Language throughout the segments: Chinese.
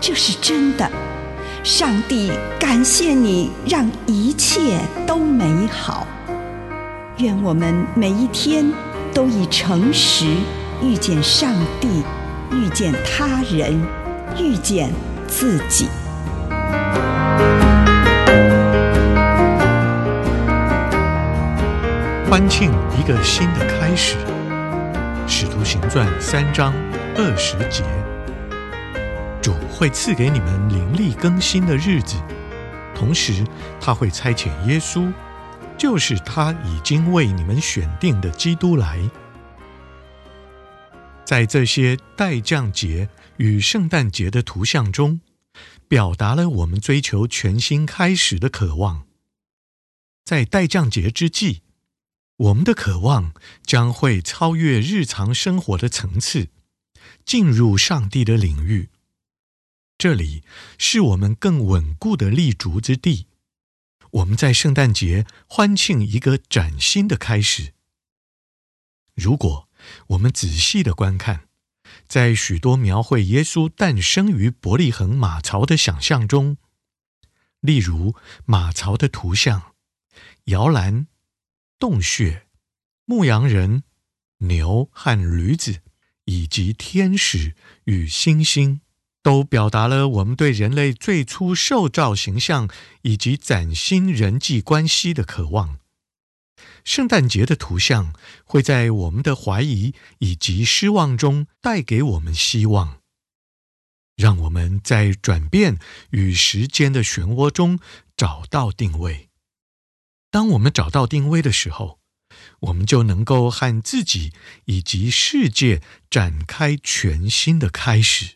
这是真的，上帝感谢你，让一切都美好。愿我们每一天都以诚实遇见上帝，遇见他人，遇见自己。欢庆一个新的开始，《使徒行传》三章二十节。会赐给你们灵力更新的日子，同时他会差遣耶稣，就是他已经为你们选定的基督来。在这些待降节与圣诞节的图像中，表达了我们追求全新开始的渴望。在待降节之际，我们的渴望将会超越日常生活的层次，进入上帝的领域。这里是我们更稳固的立足之地。我们在圣诞节欢庆一个崭新的开始。如果我们仔细的观看，在许多描绘耶稣诞生于伯利恒马槽的想象中，例如马槽的图像、摇篮、洞穴、牧羊人、牛和驴子，以及天使与星星。都表达了我们对人类最初受造形象以及崭新人际关系的渴望。圣诞节的图像会在我们的怀疑以及失望中带给我们希望，让我们在转变与时间的漩涡中找到定位。当我们找到定位的时候，我们就能够和自己以及世界展开全新的开始。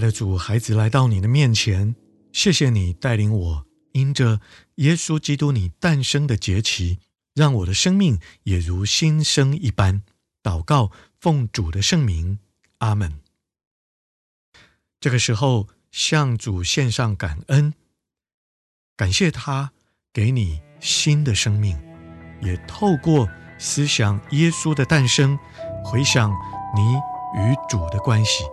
的主，孩子来到你的面前，谢谢你带领我，因着耶稣基督你诞生的节期，让我的生命也如新生一般。祷告，奉主的圣名，阿门。这个时候，向主献上感恩，感谢他给你新的生命，也透过思想耶稣的诞生，回想你与主的关系。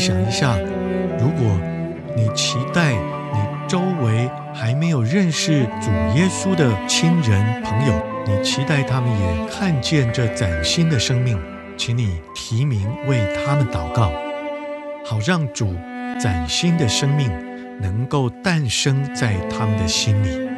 想一下，如果你期待你周围还没有认识主耶稣的亲人朋友，你期待他们也看见这崭新的生命，请你提名为他们祷告，好让主崭新的生命能够诞生在他们的心里。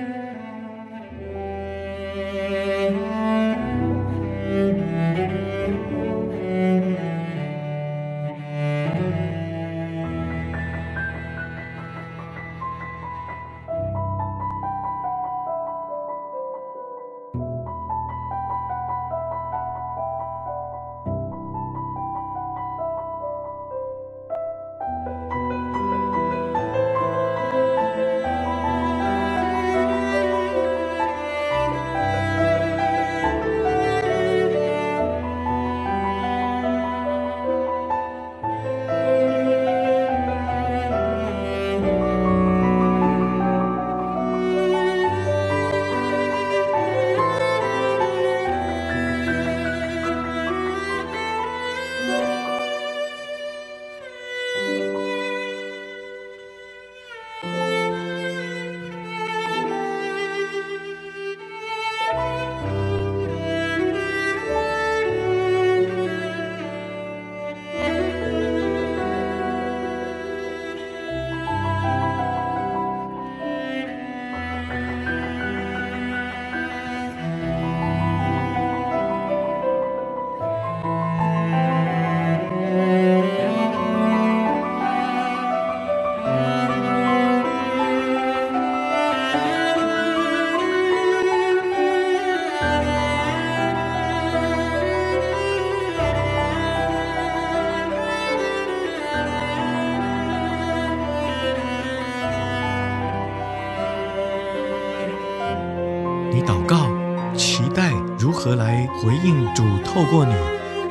祷告，期待如何来回应主？透过你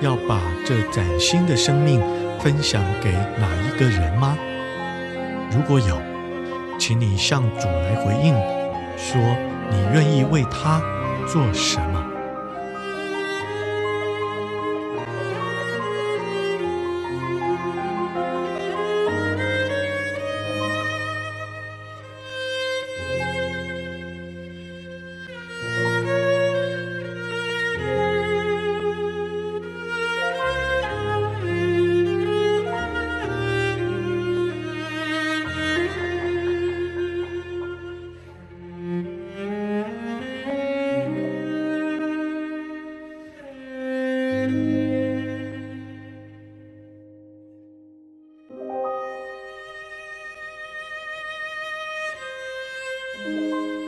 要把这崭新的生命分享给哪一个人吗？如果有，请你向主来回应，说你愿意为他做什么。Música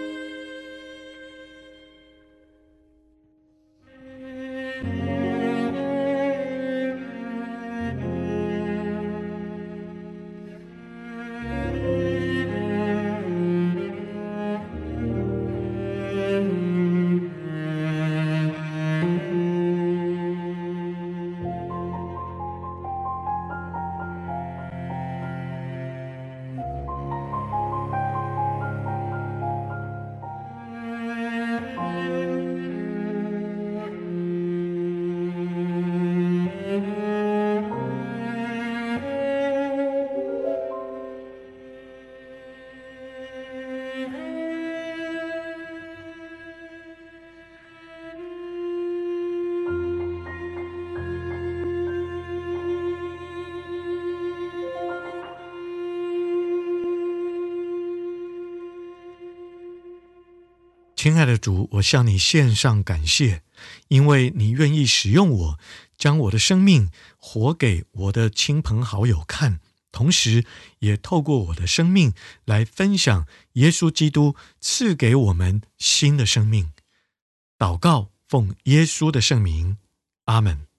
亲爱的主，我向你献上感谢，因为你愿意使用我，将我的生命活给我的亲朋好友看，同时也透过我的生命来分享耶稣基督赐给我们新的生命。祷告，奉耶稣的圣名，阿门。